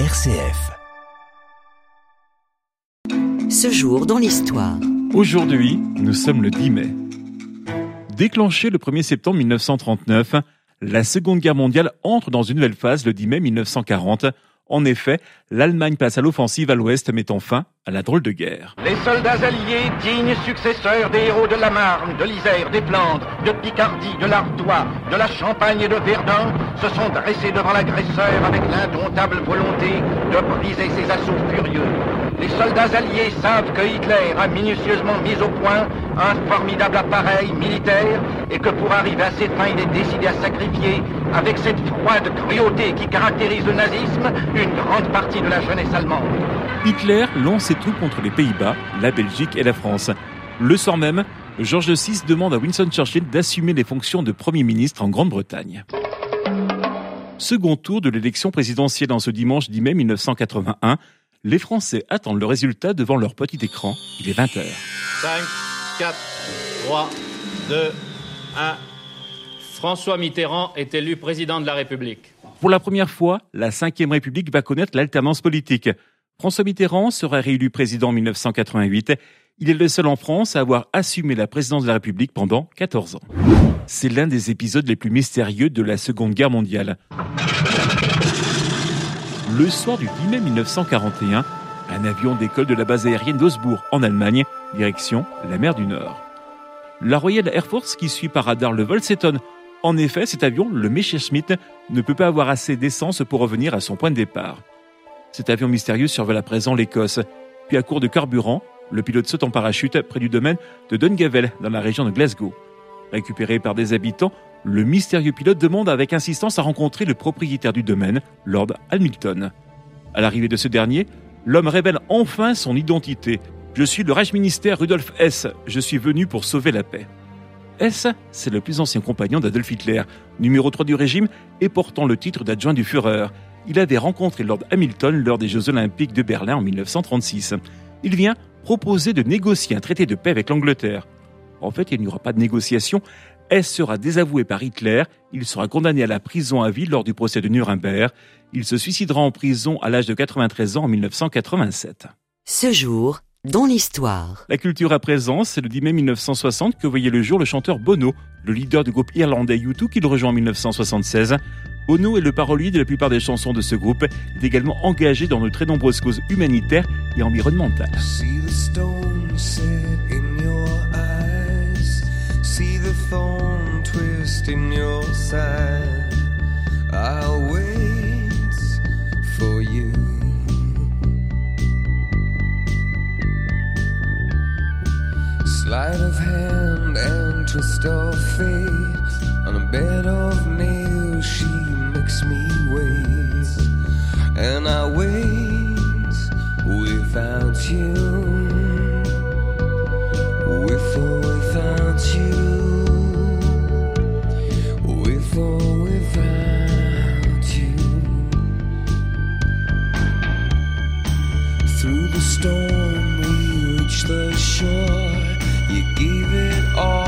RCF. Ce jour dans l'histoire. Aujourd'hui, nous sommes le 10 mai. Déclenché le 1er septembre 1939, la Seconde Guerre mondiale entre dans une nouvelle phase le 10 mai 1940 en effet, l'Allemagne passe à l'offensive à l'ouest, mettant fin à la drôle de guerre. Les soldats alliés, dignes successeurs des héros de la Marne, de l'Isère, des Flandres, de Picardie, de l'Artois, de la Champagne et de Verdun, se sont dressés devant l'agresseur avec l'indomptable volonté de briser ses assauts furieux. Les soldats alliés savent que Hitler a minutieusement mis au point un formidable appareil militaire et que pour arriver à ses fins, il est décidé à sacrifier, avec cette froide cruauté qui caractérise le nazisme, une grande partie de la jeunesse allemande. Hitler lance ses troupes contre les Pays-Bas, la Belgique et la France. Le soir même, George VI demande à Winston Churchill d'assumer les fonctions de Premier ministre en Grande-Bretagne. Second tour de l'élection présidentielle en ce dimanche 10 mai 1981. Les Français attendent le résultat devant leur petit écran. Il est 20h. 5, 4, 3, 2, 1. François Mitterrand est élu président de la République. Pour la première fois, la Ve République va connaître l'alternance politique. François Mitterrand sera réélu président en 1988. Il est le seul en France à avoir assumé la présidence de la République pendant 14 ans. C'est l'un des épisodes les plus mystérieux de la Seconde Guerre mondiale. Le soir du 10 mai 1941, un avion décolle de la base aérienne d'Osbourg en Allemagne, direction la mer du Nord. La Royal Air Force qui suit par radar le vol s'étonne. En effet, cet avion, le Messerschmitt, ne peut pas avoir assez d'essence pour revenir à son point de départ. Cet avion mystérieux survole à présent l'Écosse. Puis à court de carburant, le pilote saute en parachute près du domaine de Dungavel, dans la région de Glasgow. Récupéré par des habitants, le mystérieux pilote demande avec insistance à rencontrer le propriétaire du domaine, Lord Hamilton. À l'arrivée de ce dernier, l'homme révèle enfin son identité. Je suis le Reichsministère Rudolf S. Je suis venu pour sauver la paix. S, c'est le plus ancien compagnon d'Adolf Hitler, numéro 3 du régime et portant le titre d'adjoint du Führer. Il avait rencontré Lord Hamilton lors des Jeux Olympiques de Berlin en 1936. Il vient proposer de négocier un traité de paix avec l'Angleterre. En fait, il n'y aura pas de négociation, S sera désavoué par Hitler, il sera condamné à la prison à vie lors du procès de Nuremberg, il se suicidera en prison à l'âge de 93 ans en 1987. Ce jour, dans l'histoire. La culture à présent, c'est le 10 mai 1960 que voyait le jour le chanteur Bono, le leader du groupe irlandais U2 qui le rejoint en 1976. Bono est le parolier de la plupart des chansons de ce groupe, il est également engagé dans de très nombreuses causes humanitaires et environnementales. thorn twist in your side. Twist of fate. On a bed of nails, she makes me wait. And I wait without you. With or without you. With or without you. Through the storm, we reached the shore. You gave it all.